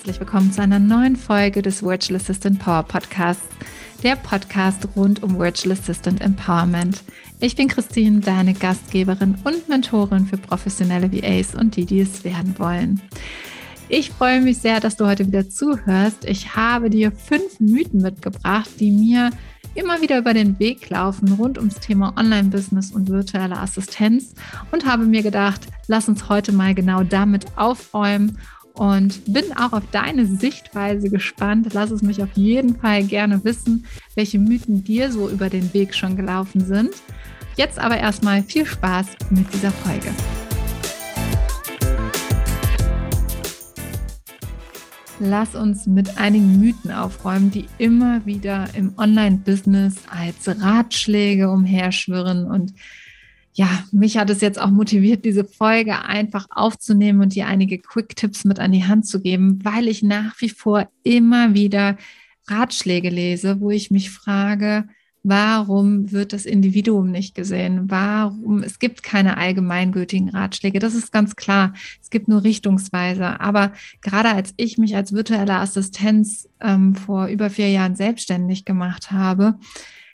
herzlich willkommen zu einer neuen Folge des Virtual Assistant Power Podcasts, der Podcast rund um Virtual Assistant Empowerment. Ich bin Christine, deine Gastgeberin und Mentorin für professionelle VAs und die, die es werden wollen. Ich freue mich sehr, dass du heute wieder zuhörst. Ich habe dir fünf Mythen mitgebracht, die mir immer wieder über den Weg laufen rund ums Thema Online-Business und virtuelle Assistenz und habe mir gedacht, lass uns heute mal genau damit aufräumen und bin auch auf deine Sichtweise gespannt. Lass es mich auf jeden Fall gerne wissen, welche Mythen dir so über den Weg schon gelaufen sind. Jetzt aber erstmal viel Spaß mit dieser Folge. Lass uns mit einigen Mythen aufräumen, die immer wieder im Online-Business als Ratschläge umherschwirren und ja, mich hat es jetzt auch motiviert, diese Folge einfach aufzunehmen und dir einige Quick-Tipps mit an die Hand zu geben, weil ich nach wie vor immer wieder Ratschläge lese, wo ich mich frage, warum wird das Individuum nicht gesehen? Warum? Es gibt keine allgemeingültigen Ratschläge. Das ist ganz klar. Es gibt nur Richtungsweise. Aber gerade als ich mich als virtuelle Assistenz ähm, vor über vier Jahren selbstständig gemacht habe,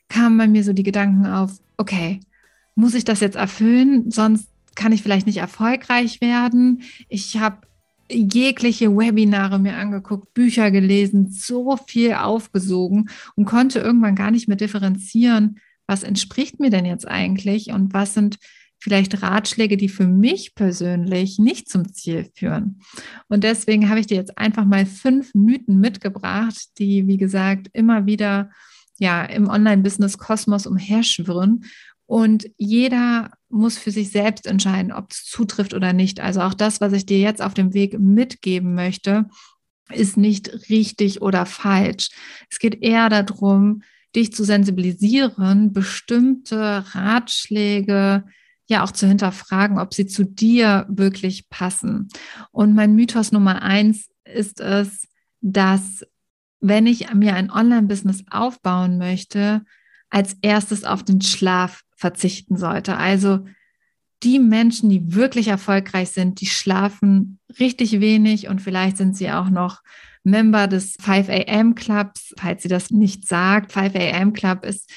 kamen bei mir so die Gedanken auf, okay, muss ich das jetzt erfüllen? Sonst kann ich vielleicht nicht erfolgreich werden. Ich habe jegliche Webinare mir angeguckt, Bücher gelesen, so viel aufgesogen und konnte irgendwann gar nicht mehr differenzieren, was entspricht mir denn jetzt eigentlich und was sind vielleicht Ratschläge, die für mich persönlich nicht zum Ziel führen. Und deswegen habe ich dir jetzt einfach mal fünf Mythen mitgebracht, die, wie gesagt, immer wieder ja im Online-Business-Kosmos umherschwirren und jeder muss für sich selbst entscheiden, ob es zutrifft oder nicht. Also auch das, was ich dir jetzt auf dem Weg mitgeben möchte, ist nicht richtig oder falsch. Es geht eher darum, dich zu sensibilisieren, bestimmte Ratschläge ja auch zu hinterfragen, ob sie zu dir wirklich passen. Und mein Mythos Nummer eins ist es, dass wenn ich mir ein Online-Business aufbauen möchte, als erstes auf den Schlaf verzichten sollte. Also die Menschen, die wirklich erfolgreich sind, die schlafen richtig wenig und vielleicht sind sie auch noch Member des 5 AM Clubs, falls sie das nicht sagt. 5 AM Club ist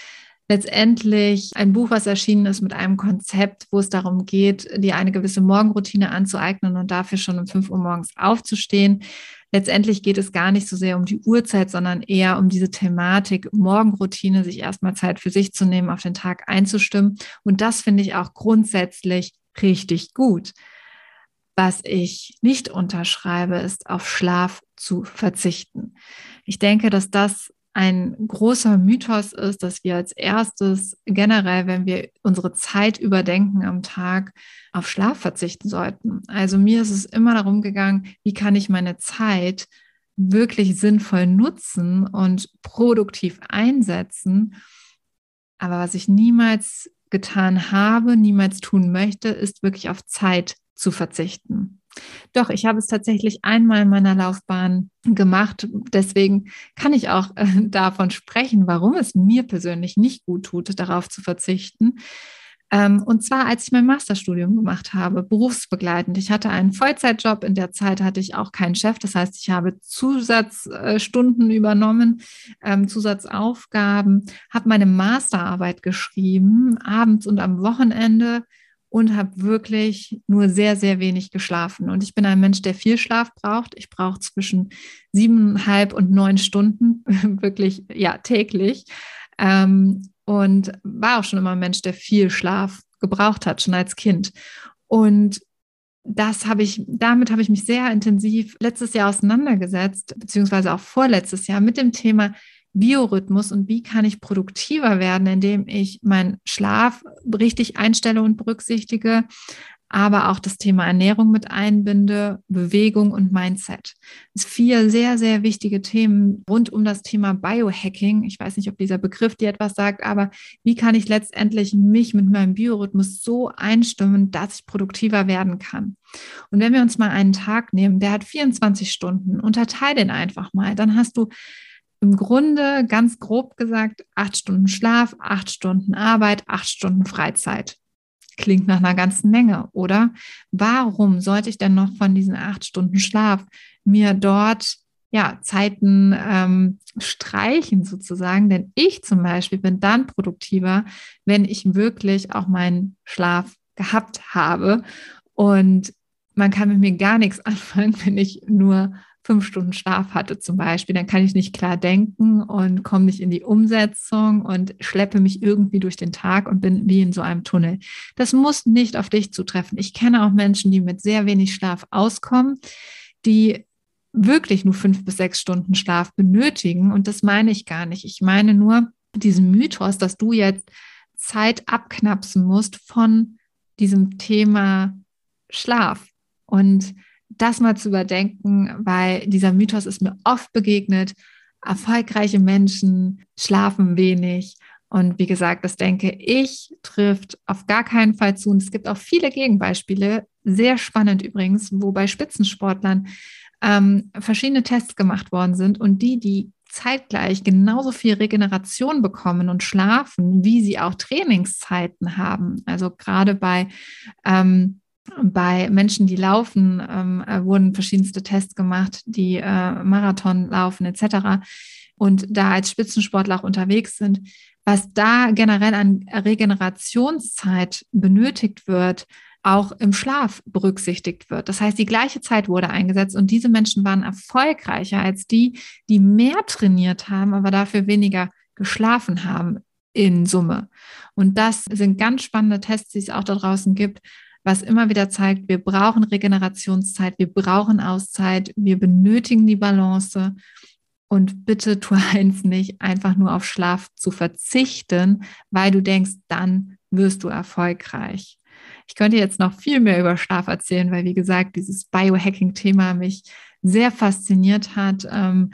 letztendlich ein Buch, was erschienen ist mit einem Konzept, wo es darum geht, dir eine gewisse Morgenroutine anzueignen und dafür schon um 5 Uhr morgens aufzustehen. Letztendlich geht es gar nicht so sehr um die Uhrzeit, sondern eher um diese Thematik Morgenroutine, sich erstmal Zeit für sich zu nehmen, auf den Tag einzustimmen. Und das finde ich auch grundsätzlich richtig gut. Was ich nicht unterschreibe, ist auf Schlaf zu verzichten. Ich denke, dass das ein großer Mythos ist, dass wir als erstes generell, wenn wir unsere Zeit überdenken am Tag, auf Schlaf verzichten sollten. Also mir ist es immer darum gegangen, wie kann ich meine Zeit wirklich sinnvoll nutzen und produktiv einsetzen. Aber was ich niemals getan habe, niemals tun möchte, ist wirklich auf Zeit zu verzichten. Doch, ich habe es tatsächlich einmal in meiner Laufbahn gemacht. Deswegen kann ich auch äh, davon sprechen, warum es mir persönlich nicht gut tut, darauf zu verzichten. Ähm, und zwar, als ich mein Masterstudium gemacht habe, berufsbegleitend. Ich hatte einen Vollzeitjob. In der Zeit hatte ich auch keinen Chef. Das heißt, ich habe Zusatzstunden übernommen, ähm, Zusatzaufgaben, habe meine Masterarbeit geschrieben, abends und am Wochenende und habe wirklich nur sehr, sehr wenig geschlafen. Und ich bin ein Mensch, der viel Schlaf braucht. Ich brauche zwischen siebeneinhalb und neun Stunden, wirklich, ja, täglich. Ähm, und war auch schon immer ein Mensch, der viel Schlaf gebraucht hat, schon als Kind. Und das habe ich, damit habe ich mich sehr intensiv letztes Jahr auseinandergesetzt, beziehungsweise auch vorletztes Jahr mit dem Thema Biorhythmus und wie kann ich produktiver werden, indem ich meinen Schlaf richtig einstelle und berücksichtige, aber auch das Thema Ernährung mit einbinde, Bewegung und Mindset. Das sind vier sehr, sehr wichtige Themen rund um das Thema Biohacking. Ich weiß nicht, ob dieser Begriff dir etwas sagt, aber wie kann ich letztendlich mich mit meinem Biorhythmus so einstimmen, dass ich produktiver werden kann? Und wenn wir uns mal einen Tag nehmen, der hat 24 Stunden, unterteile den einfach mal, dann hast du im Grunde ganz grob gesagt acht Stunden Schlaf, acht Stunden Arbeit, acht Stunden Freizeit. Klingt nach einer ganzen Menge, oder? Warum sollte ich denn noch von diesen acht Stunden Schlaf mir dort ja, Zeiten ähm, streichen sozusagen. Denn ich zum Beispiel bin dann produktiver, wenn ich wirklich auch meinen Schlaf gehabt habe. Und man kann mit mir gar nichts anfangen, wenn ich nur fünf Stunden Schlaf hatte zum Beispiel, dann kann ich nicht klar denken und komme nicht in die Umsetzung und schleppe mich irgendwie durch den Tag und bin wie in so einem Tunnel. Das muss nicht auf dich zutreffen. Ich kenne auch Menschen, die mit sehr wenig Schlaf auskommen, die wirklich nur fünf bis sechs Stunden Schlaf benötigen. Und das meine ich gar nicht. Ich meine nur diesen Mythos, dass du jetzt Zeit abknapsen musst von diesem Thema Schlaf. Und das mal zu überdenken, weil dieser Mythos ist mir oft begegnet. Erfolgreiche Menschen schlafen wenig. Und wie gesagt, das denke ich, trifft auf gar keinen Fall zu. Und es gibt auch viele Gegenbeispiele, sehr spannend übrigens, wo bei Spitzensportlern ähm, verschiedene Tests gemacht worden sind und die, die zeitgleich genauso viel Regeneration bekommen und schlafen, wie sie auch Trainingszeiten haben. Also gerade bei ähm, bei Menschen, die laufen, ähm, äh, wurden verschiedenste Tests gemacht, die äh, Marathon laufen etc. Und da als Spitzensportler auch unterwegs sind, was da generell an Regenerationszeit benötigt wird, auch im Schlaf berücksichtigt wird. Das heißt, die gleiche Zeit wurde eingesetzt und diese Menschen waren erfolgreicher als die, die mehr trainiert haben, aber dafür weniger geschlafen haben in Summe. Und das sind ganz spannende Tests, die es auch da draußen gibt, was immer wieder zeigt, wir brauchen Regenerationszeit, wir brauchen Auszeit, wir benötigen die Balance. Und bitte tu eins nicht, einfach nur auf Schlaf zu verzichten, weil du denkst, dann wirst du erfolgreich. Ich könnte jetzt noch viel mehr über Schlaf erzählen, weil, wie gesagt, dieses Biohacking-Thema mich sehr fasziniert hat. Ähm,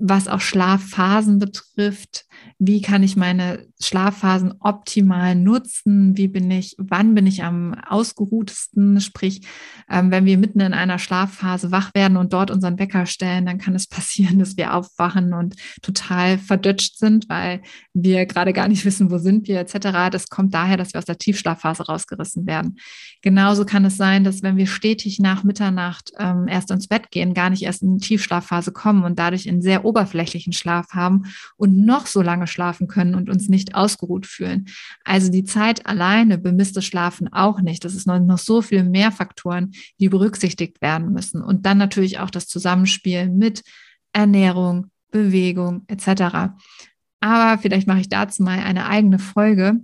was auch Schlafphasen betrifft. Wie kann ich meine Schlafphasen optimal nutzen? Wie bin ich, wann bin ich am ausgeruhtesten? Sprich, ähm, wenn wir mitten in einer Schlafphase wach werden und dort unseren Wecker stellen, dann kann es passieren, dass wir aufwachen und total verdutscht sind, weil wir gerade gar nicht wissen, wo sind wir etc. Das kommt daher, dass wir aus der Tiefschlafphase rausgerissen werden. Genauso kann es sein, dass wenn wir stetig nach Mitternacht ähm, erst ins Bett gehen, gar nicht erst in die Tiefschlafphase kommen und dadurch in sehr oberflächlichen Schlaf haben und noch so lange schlafen können und uns nicht ausgeruht fühlen. Also die Zeit alleine bemisst das Schlafen auch nicht. Das ist noch, so viel mehr Faktoren, die berücksichtigt werden müssen. Und dann natürlich auch das Zusammenspiel mit Ernährung, Bewegung etc. Aber vielleicht mache ich dazu mal eine eigene Folge.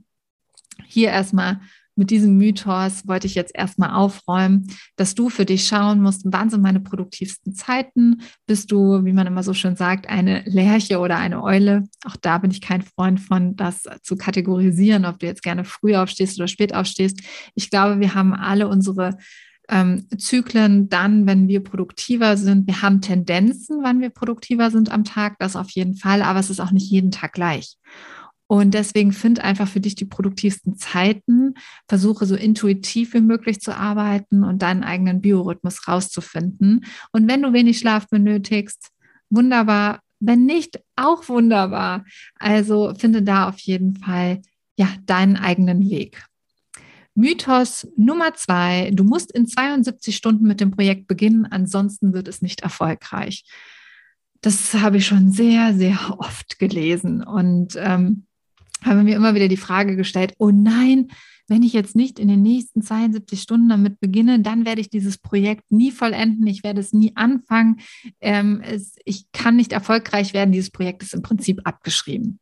Hier erstmal mit diesem Mythos wollte ich jetzt erstmal aufräumen, dass du für dich schauen musst, wann sind meine produktivsten Zeiten? Bist du, wie man immer so schön sagt, eine Lerche oder eine Eule? Auch da bin ich kein Freund von, das zu kategorisieren, ob du jetzt gerne früh aufstehst oder spät aufstehst. Ich glaube, wir haben alle unsere ähm, Zyklen dann, wenn wir produktiver sind. Wir haben Tendenzen, wann wir produktiver sind am Tag, das auf jeden Fall, aber es ist auch nicht jeden Tag gleich. Und deswegen find einfach für dich die produktivsten Zeiten, versuche so intuitiv wie möglich zu arbeiten und deinen eigenen Biorhythmus rauszufinden. Und wenn du wenig Schlaf benötigst, wunderbar. Wenn nicht, auch wunderbar. Also finde da auf jeden Fall ja deinen eigenen Weg. Mythos Nummer zwei, du musst in 72 Stunden mit dem Projekt beginnen, ansonsten wird es nicht erfolgreich. Das habe ich schon sehr, sehr oft gelesen und ähm, habe mir immer wieder die Frage gestellt, oh nein, wenn ich jetzt nicht in den nächsten 72 Stunden damit beginne, dann werde ich dieses Projekt nie vollenden, ich werde es nie anfangen, ähm, es, ich kann nicht erfolgreich werden, dieses Projekt ist im Prinzip abgeschrieben.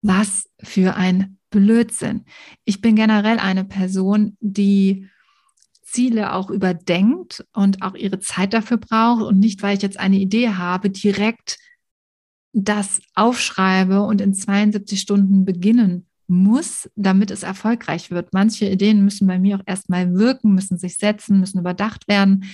Was für ein Blödsinn. Ich bin generell eine Person, die Ziele auch überdenkt und auch ihre Zeit dafür braucht und nicht, weil ich jetzt eine Idee habe, direkt das aufschreibe und in 72 Stunden beginnen muss, damit es erfolgreich wird. Manche Ideen müssen bei mir auch erstmal wirken, müssen sich setzen, müssen überdacht werden.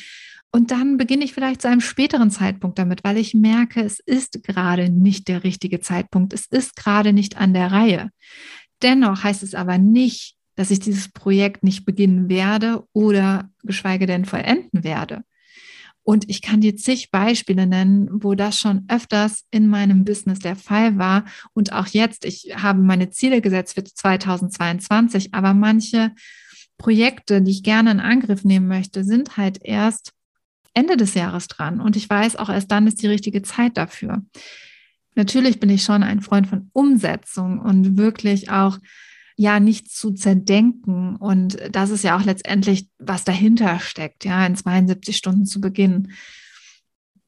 Und dann beginne ich vielleicht zu einem späteren Zeitpunkt damit, weil ich merke, es ist gerade nicht der richtige Zeitpunkt. Es ist gerade nicht an der Reihe. Dennoch heißt es aber nicht, dass ich dieses Projekt nicht beginnen werde oder geschweige denn vollenden werde. Und ich kann dir zig Beispiele nennen, wo das schon öfters in meinem Business der Fall war. Und auch jetzt, ich habe meine Ziele gesetzt für 2022, aber manche Projekte, die ich gerne in Angriff nehmen möchte, sind halt erst Ende des Jahres dran und ich weiß, auch erst dann ist die richtige Zeit dafür. Natürlich bin ich schon ein Freund von Umsetzung und wirklich auch ja nicht zu zerdenken. Und das ist ja auch letztendlich, was dahinter steckt, ja, in 72 Stunden zu beginnen.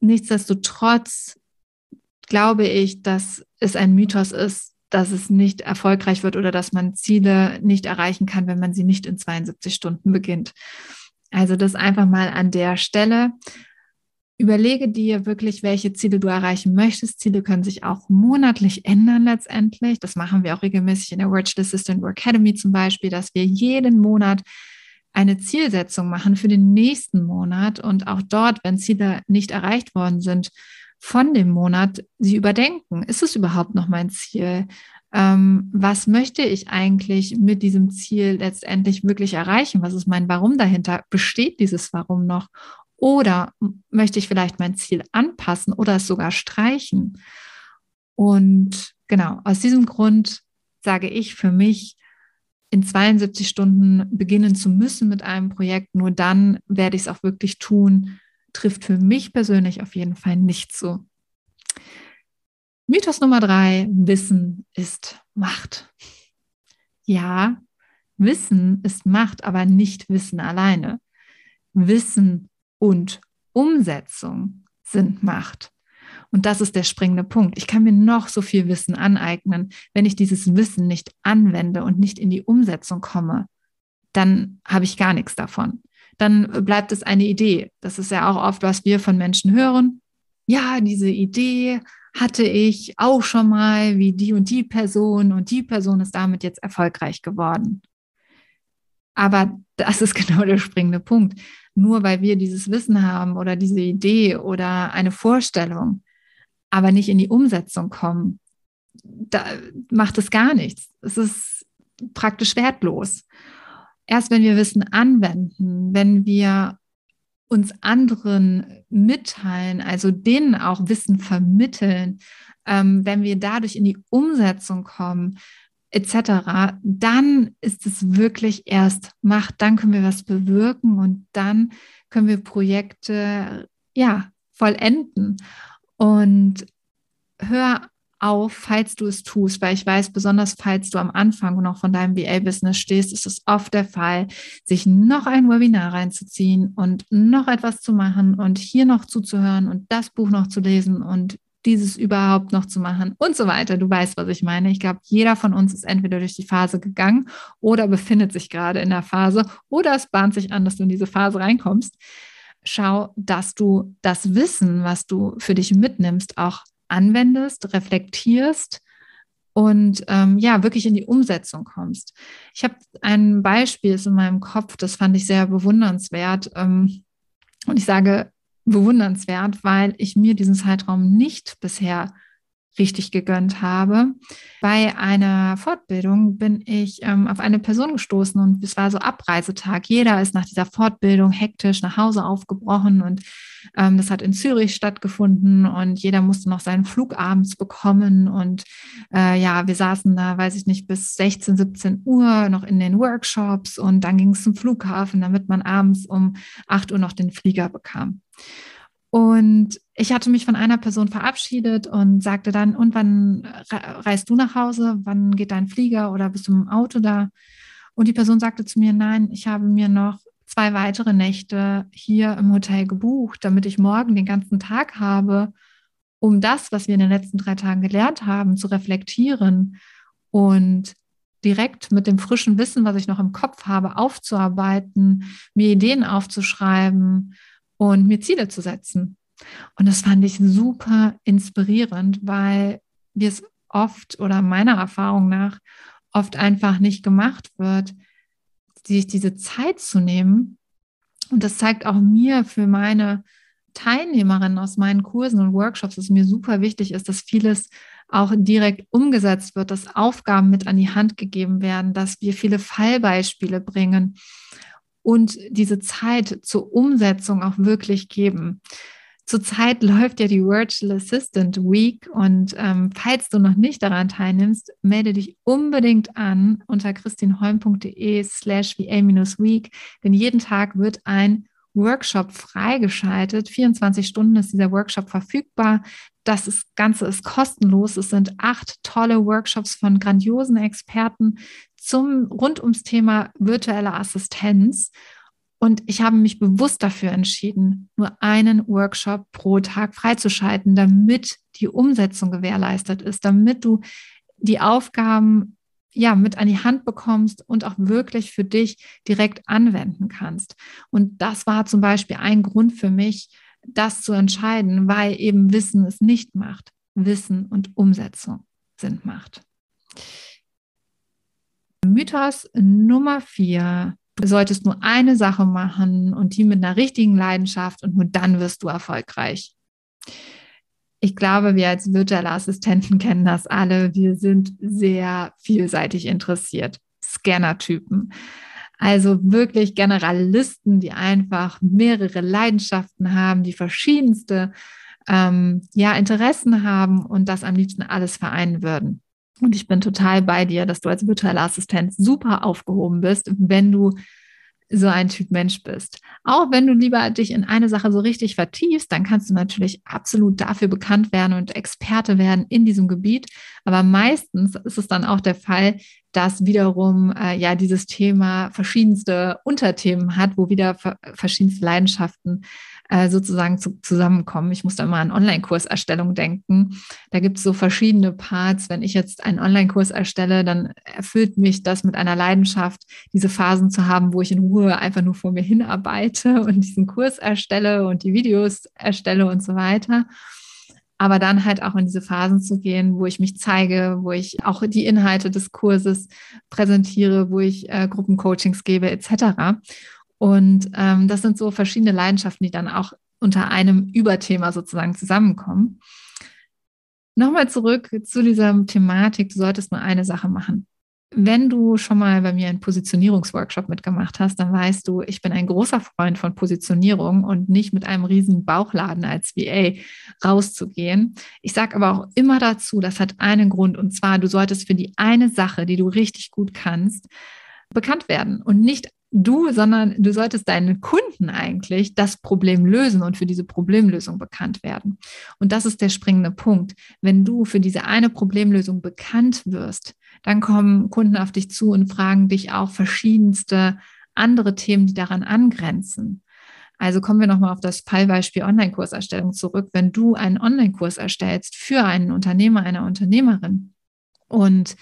Nichtsdestotrotz glaube ich, dass es ein Mythos ist, dass es nicht erfolgreich wird oder dass man Ziele nicht erreichen kann, wenn man sie nicht in 72 Stunden beginnt. Also das einfach mal an der Stelle. Überlege dir wirklich, welche Ziele du erreichen möchtest. Ziele können sich auch monatlich ändern letztendlich. Das machen wir auch regelmäßig in der Virtual Assistant Academy zum Beispiel, dass wir jeden Monat eine Zielsetzung machen für den nächsten Monat und auch dort, wenn Ziele nicht erreicht worden sind, von dem Monat sie überdenken. Ist es überhaupt noch mein Ziel? Ähm, was möchte ich eigentlich mit diesem Ziel letztendlich wirklich erreichen? Was ist mein Warum dahinter? Besteht dieses Warum noch? Oder möchte ich vielleicht mein Ziel anpassen oder es sogar streichen? Und genau, aus diesem Grund sage ich für mich, in 72 Stunden beginnen zu müssen mit einem Projekt, nur dann werde ich es auch wirklich tun, trifft für mich persönlich auf jeden Fall nicht so. Mythos Nummer drei, Wissen ist Macht. Ja, Wissen ist Macht, aber nicht Wissen alleine. Wissen und Umsetzung sind Macht. Und das ist der springende Punkt. Ich kann mir noch so viel Wissen aneignen. Wenn ich dieses Wissen nicht anwende und nicht in die Umsetzung komme, dann habe ich gar nichts davon. Dann bleibt es eine Idee. Das ist ja auch oft, was wir von Menschen hören. Ja, diese Idee hatte ich auch schon mal wie die und die Person und die Person ist damit jetzt erfolgreich geworden. Aber das ist genau der springende Punkt nur weil wir dieses Wissen haben oder diese Idee oder eine Vorstellung, aber nicht in die Umsetzung kommen, da macht es gar nichts. Es ist praktisch wertlos. Erst wenn wir Wissen anwenden, wenn wir uns anderen mitteilen, also denen auch Wissen vermitteln, ähm, wenn wir dadurch in die Umsetzung kommen, etc., dann ist es wirklich erst Macht, dann können wir was bewirken und dann können wir Projekte ja vollenden. Und hör auf, falls du es tust, weil ich weiß, besonders falls du am Anfang noch von deinem VA-Business stehst, ist es oft der Fall, sich noch ein Webinar reinzuziehen und noch etwas zu machen und hier noch zuzuhören und das Buch noch zu lesen und dieses überhaupt noch zu machen und so weiter. Du weißt, was ich meine. Ich glaube, jeder von uns ist entweder durch die Phase gegangen oder befindet sich gerade in der Phase oder es bahnt sich an, dass du in diese Phase reinkommst. Schau, dass du das Wissen, was du für dich mitnimmst, auch anwendest, reflektierst und ähm, ja, wirklich in die Umsetzung kommst. Ich habe ein Beispiel in meinem Kopf, das fand ich sehr bewundernswert. Ähm, und ich sage bewundernswert, weil ich mir diesen Zeitraum nicht bisher richtig gegönnt habe. Bei einer Fortbildung bin ich ähm, auf eine Person gestoßen und es war so Abreisetag. Jeder ist nach dieser Fortbildung hektisch nach Hause aufgebrochen und ähm, das hat in Zürich stattgefunden und jeder musste noch seinen Flug abends bekommen und äh, ja, wir saßen da, weiß ich nicht, bis 16, 17 Uhr noch in den Workshops und dann ging es zum Flughafen, damit man abends um 8 Uhr noch den Flieger bekam. Und ich hatte mich von einer Person verabschiedet und sagte dann, und wann reist du nach Hause? Wann geht dein Flieger oder bist du im Auto da? Und die Person sagte zu mir, nein, ich habe mir noch zwei weitere Nächte hier im Hotel gebucht, damit ich morgen den ganzen Tag habe, um das, was wir in den letzten drei Tagen gelernt haben, zu reflektieren und direkt mit dem frischen Wissen, was ich noch im Kopf habe, aufzuarbeiten, mir Ideen aufzuschreiben und mir Ziele zu setzen. Und das fand ich super inspirierend, weil wir es oft oder meiner Erfahrung nach oft einfach nicht gemacht wird, sich diese Zeit zu nehmen. Und das zeigt auch mir für meine Teilnehmerinnen aus meinen Kursen und Workshops, dass mir super wichtig ist, dass vieles auch direkt umgesetzt wird, dass Aufgaben mit an die Hand gegeben werden, dass wir viele Fallbeispiele bringen und diese Zeit zur Umsetzung auch wirklich geben. Zurzeit läuft ja die Virtual Assistant Week und ähm, falls du noch nicht daran teilnimmst, melde dich unbedingt an unter christinholm.de slash va-week, denn jeden Tag wird ein Workshop freigeschaltet. 24 Stunden ist dieser Workshop verfügbar. Das ist, Ganze ist kostenlos. Es sind acht tolle Workshops von grandiosen Experten zum, rund ums Thema virtuelle Assistenz. Und ich habe mich bewusst dafür entschieden, nur einen Workshop pro Tag freizuschalten, damit die Umsetzung gewährleistet ist, damit du die Aufgaben ja mit an die Hand bekommst und auch wirklich für dich direkt anwenden kannst. Und das war zum Beispiel ein Grund für mich, das zu entscheiden, weil eben Wissen es nicht macht. Wissen und Umsetzung sind Macht. Mythos Nummer vier. Du solltest nur eine Sache machen und die mit einer richtigen Leidenschaft und nur dann wirst du erfolgreich. Ich glaube, wir als virtuelle Assistenten kennen das alle. Wir sind sehr vielseitig interessiert. Scanner-Typen. Also wirklich Generalisten, die einfach mehrere Leidenschaften haben, die verschiedenste ähm, ja, Interessen haben und das am liebsten alles vereinen würden. Und ich bin total bei dir, dass du als virtuelle Assistent super aufgehoben bist, wenn du so ein Typ Mensch bist. Auch wenn du lieber dich in eine Sache so richtig vertiefst, dann kannst du natürlich absolut dafür bekannt werden und Experte werden in diesem Gebiet. Aber meistens ist es dann auch der Fall, dass wiederum äh, ja dieses Thema verschiedenste Unterthemen hat, wo wieder verschiedenste Leidenschaften äh, sozusagen zu, zusammenkommen. Ich muss da mal an Online-Kurserstellung denken. Da gibt es so verschiedene Parts. Wenn ich jetzt einen Online-Kurs erstelle, dann erfüllt mich das mit einer Leidenschaft, diese Phasen zu haben, wo ich in Ruhe einfach nur vor mir hinarbeite und diesen Kurs erstelle und die Videos erstelle und so weiter aber dann halt auch in diese Phasen zu gehen, wo ich mich zeige, wo ich auch die Inhalte des Kurses präsentiere, wo ich äh, Gruppencoachings gebe etc. Und ähm, das sind so verschiedene Leidenschaften, die dann auch unter einem Überthema sozusagen zusammenkommen. Nochmal zurück zu dieser Thematik, du solltest nur eine Sache machen. Wenn du schon mal bei mir einen Positionierungsworkshop mitgemacht hast, dann weißt du, ich bin ein großer Freund von Positionierung und nicht mit einem riesen Bauchladen als VA rauszugehen. Ich sage aber auch immer dazu, das hat einen Grund und zwar, du solltest für die eine Sache, die du richtig gut kannst, bekannt werden und nicht du, sondern du solltest deinen Kunden eigentlich das Problem lösen und für diese Problemlösung bekannt werden. Und das ist der springende Punkt. Wenn du für diese eine Problemlösung bekannt wirst, dann kommen Kunden auf dich zu und fragen dich auch verschiedenste andere Themen, die daran angrenzen. Also kommen wir nochmal auf das Fallbeispiel Online-Kurserstellung zurück. Wenn du einen Online-Kurs erstellst für einen Unternehmer, eine Unternehmerin, und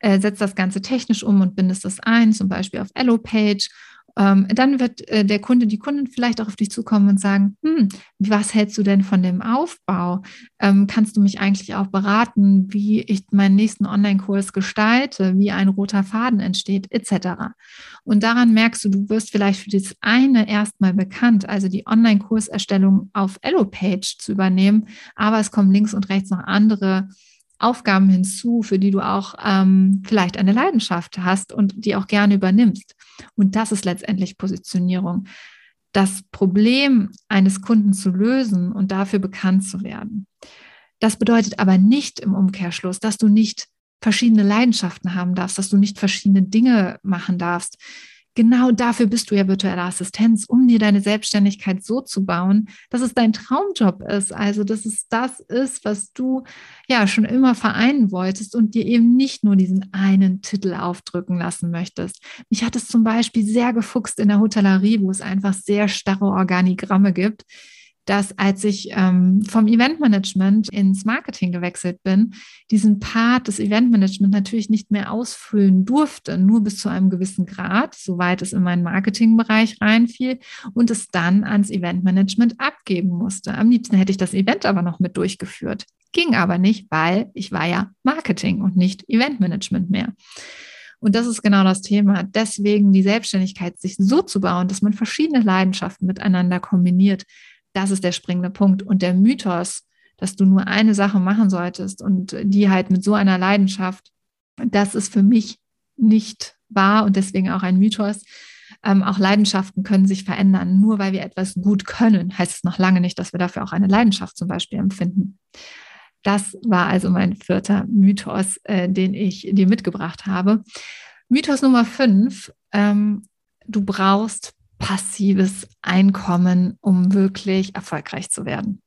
äh, setzt das Ganze technisch um und bindest das ein, zum Beispiel auf Allopage. Ähm, dann wird äh, der Kunde, die Kunden vielleicht auch auf dich zukommen und sagen, hm, was hältst du denn von dem Aufbau? Ähm, kannst du mich eigentlich auch beraten, wie ich meinen nächsten Online-Kurs gestalte, wie ein roter Faden entsteht, etc. Und daran merkst du, du wirst vielleicht für das eine erstmal bekannt, also die Online-Kurserstellung auf Allopage zu übernehmen, aber es kommen links und rechts noch andere Aufgaben hinzu, für die du auch ähm, vielleicht eine Leidenschaft hast und die auch gerne übernimmst. Und das ist letztendlich Positionierung. Das Problem eines Kunden zu lösen und dafür bekannt zu werden. Das bedeutet aber nicht im Umkehrschluss, dass du nicht verschiedene Leidenschaften haben darfst, dass du nicht verschiedene Dinge machen darfst genau dafür bist du ja virtuelle Assistenz, um dir deine Selbstständigkeit so zu bauen, dass es dein Traumjob ist. Also, dass es das ist, was du ja schon immer vereinen wolltest und dir eben nicht nur diesen einen Titel aufdrücken lassen möchtest. Mich hat es zum Beispiel sehr gefuchst in der Hotellerie, wo es einfach sehr starre Organigramme gibt dass als ich ähm, vom Eventmanagement ins Marketing gewechselt bin, diesen Part des Eventmanagement natürlich nicht mehr ausfüllen durfte, nur bis zu einem gewissen Grad, soweit es in meinen Marketingbereich reinfiel und es dann ans Eventmanagement abgeben musste. Am liebsten hätte ich das Event aber noch mit durchgeführt. Ging aber nicht, weil ich war ja Marketing und nicht Eventmanagement mehr. Und das ist genau das Thema. Deswegen die Selbstständigkeit sich so zu bauen, dass man verschiedene Leidenschaften miteinander kombiniert, das ist der springende Punkt. Und der Mythos, dass du nur eine Sache machen solltest und die halt mit so einer Leidenschaft, das ist für mich nicht wahr und deswegen auch ein Mythos. Ähm, auch Leidenschaften können sich verändern. Nur weil wir etwas gut können, heißt es noch lange nicht, dass wir dafür auch eine Leidenschaft zum Beispiel empfinden. Das war also mein vierter Mythos, äh, den ich dir mitgebracht habe. Mythos Nummer fünf, ähm, du brauchst passives Einkommen, um wirklich erfolgreich zu werden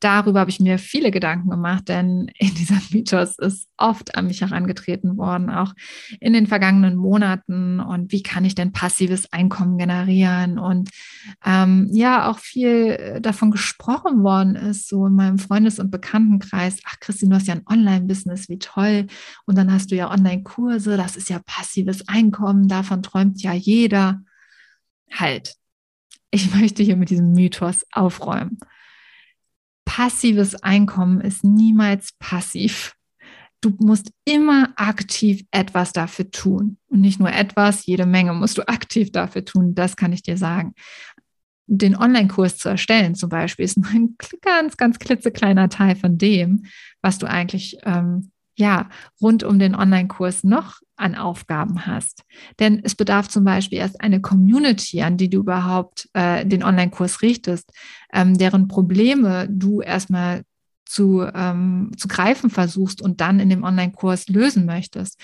darüber habe ich mir viele Gedanken gemacht, denn in dieser Mythos ist oft an mich herangetreten worden, auch in den vergangenen Monaten. Und wie kann ich denn passives Einkommen generieren? Und ähm, ja, auch viel äh, davon gesprochen worden ist, so in meinem Freundes- und Bekanntenkreis. Ach, Christine, du hast ja ein Online-Business, wie toll. Und dann hast du ja Online-Kurse, das ist ja passives Einkommen, davon träumt ja jeder. Halt. Ich möchte hier mit diesem Mythos aufräumen passives Einkommen ist niemals passiv. Du musst immer aktiv etwas dafür tun. Und nicht nur etwas, jede Menge musst du aktiv dafür tun. Das kann ich dir sagen. Den Online-Kurs zu erstellen zum Beispiel ist nur ein ganz, ganz klitzekleiner Teil von dem, was du eigentlich ähm, ja, rund um den Online-Kurs noch an Aufgaben hast. Denn es bedarf zum Beispiel erst eine Community, an die du überhaupt äh, den Online-Kurs richtest, ähm, deren Probleme du erstmal zu, ähm, zu greifen versuchst und dann in dem Online-Kurs lösen möchtest.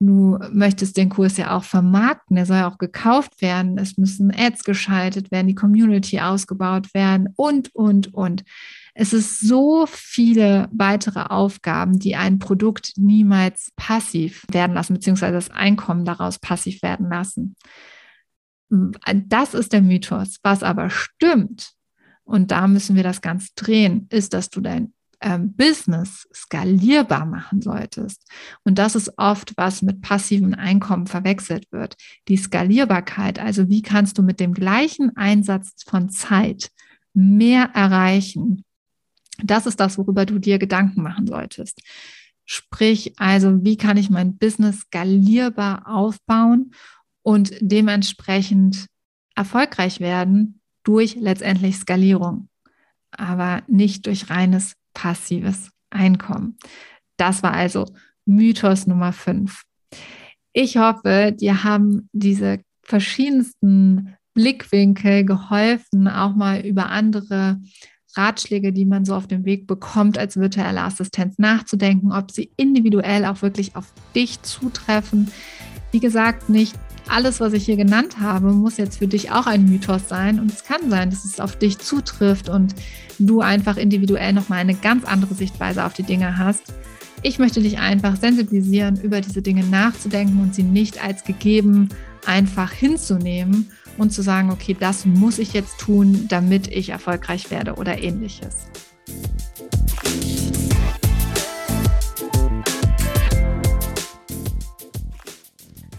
Du möchtest den Kurs ja auch vermarkten, der soll ja auch gekauft werden, es müssen Ads geschaltet werden, die Community ausgebaut werden und, und, und. Es ist so viele weitere Aufgaben, die ein Produkt niemals passiv werden lassen, beziehungsweise das Einkommen daraus passiv werden lassen. Das ist der Mythos. Was aber stimmt, und da müssen wir das ganz drehen, ist, dass du dein ähm, Business skalierbar machen solltest. Und das ist oft, was mit passivem Einkommen verwechselt wird. Die Skalierbarkeit, also wie kannst du mit dem gleichen Einsatz von Zeit mehr erreichen das ist das, worüber du dir Gedanken machen solltest. Sprich, also wie kann ich mein Business skalierbar aufbauen und dementsprechend erfolgreich werden durch letztendlich Skalierung, aber nicht durch reines passives Einkommen. Das war also Mythos Nummer 5. Ich hoffe, dir haben diese verschiedensten Blickwinkel geholfen, auch mal über andere Ratschläge, die man so auf dem Weg bekommt, als virtuelle Assistenz nachzudenken, ob sie individuell auch wirklich auf dich zutreffen. Wie gesagt, nicht alles, was ich hier genannt habe, muss jetzt für dich auch ein Mythos sein. Und es kann sein, dass es auf dich zutrifft und du einfach individuell nochmal eine ganz andere Sichtweise auf die Dinge hast. Ich möchte dich einfach sensibilisieren, über diese Dinge nachzudenken und sie nicht als gegeben einfach hinzunehmen und zu sagen, okay, das muss ich jetzt tun, damit ich erfolgreich werde oder ähnliches.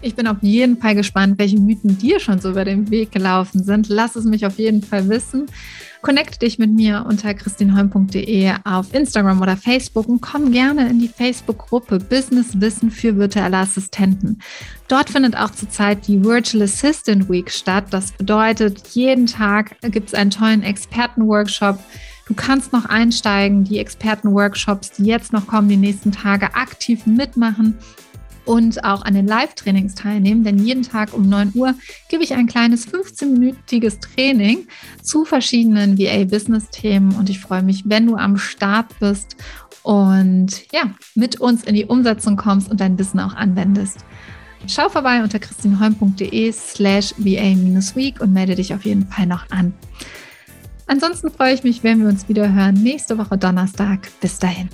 Ich bin auf jeden Fall gespannt, welche Mythen dir schon so über den Weg gelaufen sind. Lass es mich auf jeden Fall wissen. Connecte dich mit mir unter christinholm.de auf Instagram oder Facebook und komm gerne in die Facebook-Gruppe Business Wissen für virtuelle Assistenten. Dort findet auch zurzeit die Virtual Assistant Week statt. Das bedeutet, jeden Tag gibt es einen tollen Expertenworkshop. Du kannst noch einsteigen, die Expertenworkshops, die jetzt noch kommen, die nächsten Tage aktiv mitmachen und auch an den Live-Trainings teilnehmen, denn jeden Tag um 9 Uhr gebe ich ein kleines 15-minütiges Training zu verschiedenen VA-Business-Themen und ich freue mich, wenn du am Start bist und ja, mit uns in die Umsetzung kommst und dein Wissen auch anwendest. Schau vorbei unter christinholm.de slash VA-Week und melde dich auf jeden Fall noch an. Ansonsten freue ich mich, wenn wir uns wieder hören nächste Woche Donnerstag. Bis dahin.